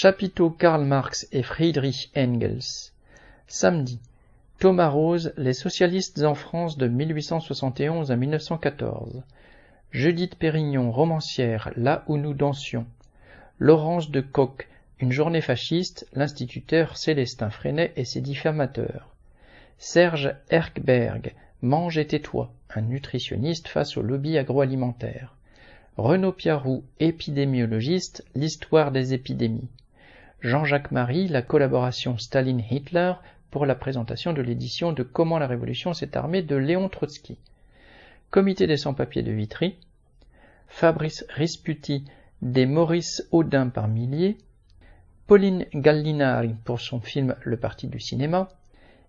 Chapiteau Karl Marx et Friedrich Engels. Samedi. Thomas Rose, Les socialistes en France de 1871 à 1914. Judith Pérignon, romancière, Là où nous dansions. Laurence de Coq, Une journée fasciste, l'instituteur Célestin Freinet et ses diffamateurs. Serge Erkberg, Mange et tais-toi, un nutritionniste face au lobby agroalimentaire. Renaud Piarou, épidémiologiste, l'histoire des épidémies. Jean-Jacques Marie, la collaboration Staline-Hitler pour la présentation de l'édition de Comment la Révolution s'est armée de Léon Trotsky. Comité des sans-papiers de Vitry. Fabrice Risputi, des Maurice Audin par milliers. Pauline Gallinari pour son film Le Parti du cinéma.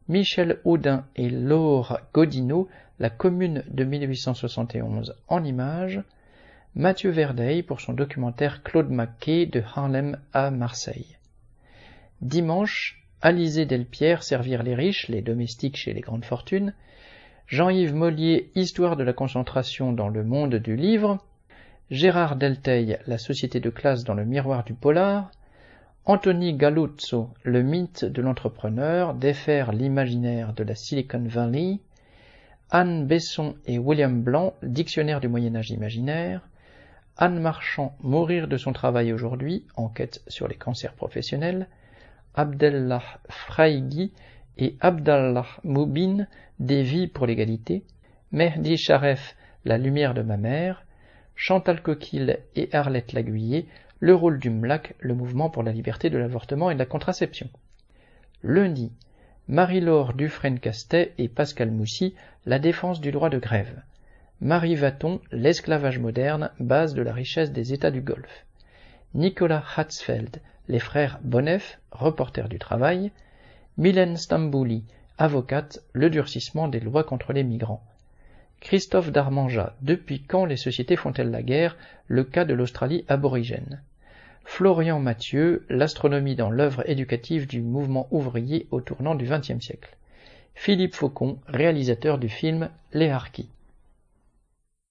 Michel Audin et Laure Godineau, La Commune de 1871 en images. Mathieu Verdeil pour son documentaire Claude Maquet de Harlem à Marseille. Dimanche, Alizé Delpierre Servir les riches, les domestiques chez les grandes fortunes. Jean-Yves Mollier Histoire de la concentration dans le monde du livre. Gérard Delteil La société de classe dans le miroir du polar. Anthony Galuzzo Le mythe de l'entrepreneur, défaire l'imaginaire de la Silicon Valley. Anne Besson et William Blanc, Dictionnaire du Moyen Âge imaginaire. Anne Marchand, Mourir de son travail aujourd'hui, enquête sur les cancers professionnels, Abdellah Fraïgui et Abdallah Moubin, Des vies pour l'égalité, Mehdi Sharef, La lumière de ma mère, Chantal Coquille et Arlette Laguiller, Le rôle du MLAC, le mouvement pour la liberté de l'avortement et de la contraception. Lundi, Marie-Laure Dufresne-Castet et Pascal Moussy, La défense du droit de grève. Marie Vaton, L'esclavage moderne, base de la richesse des États du Golfe. Nicolas Hatzfeld, Les frères Bonnef, reporters du travail. Mylène Stambouli, avocate, Le durcissement des lois contre les migrants. Christophe Darmanja, Depuis quand les sociétés font-elles la guerre? Le cas de l'Australie aborigène. Florian Mathieu, L'astronomie dans l'œuvre éducative du mouvement ouvrier au tournant du XXe siècle. Philippe Faucon, réalisateur du film Les.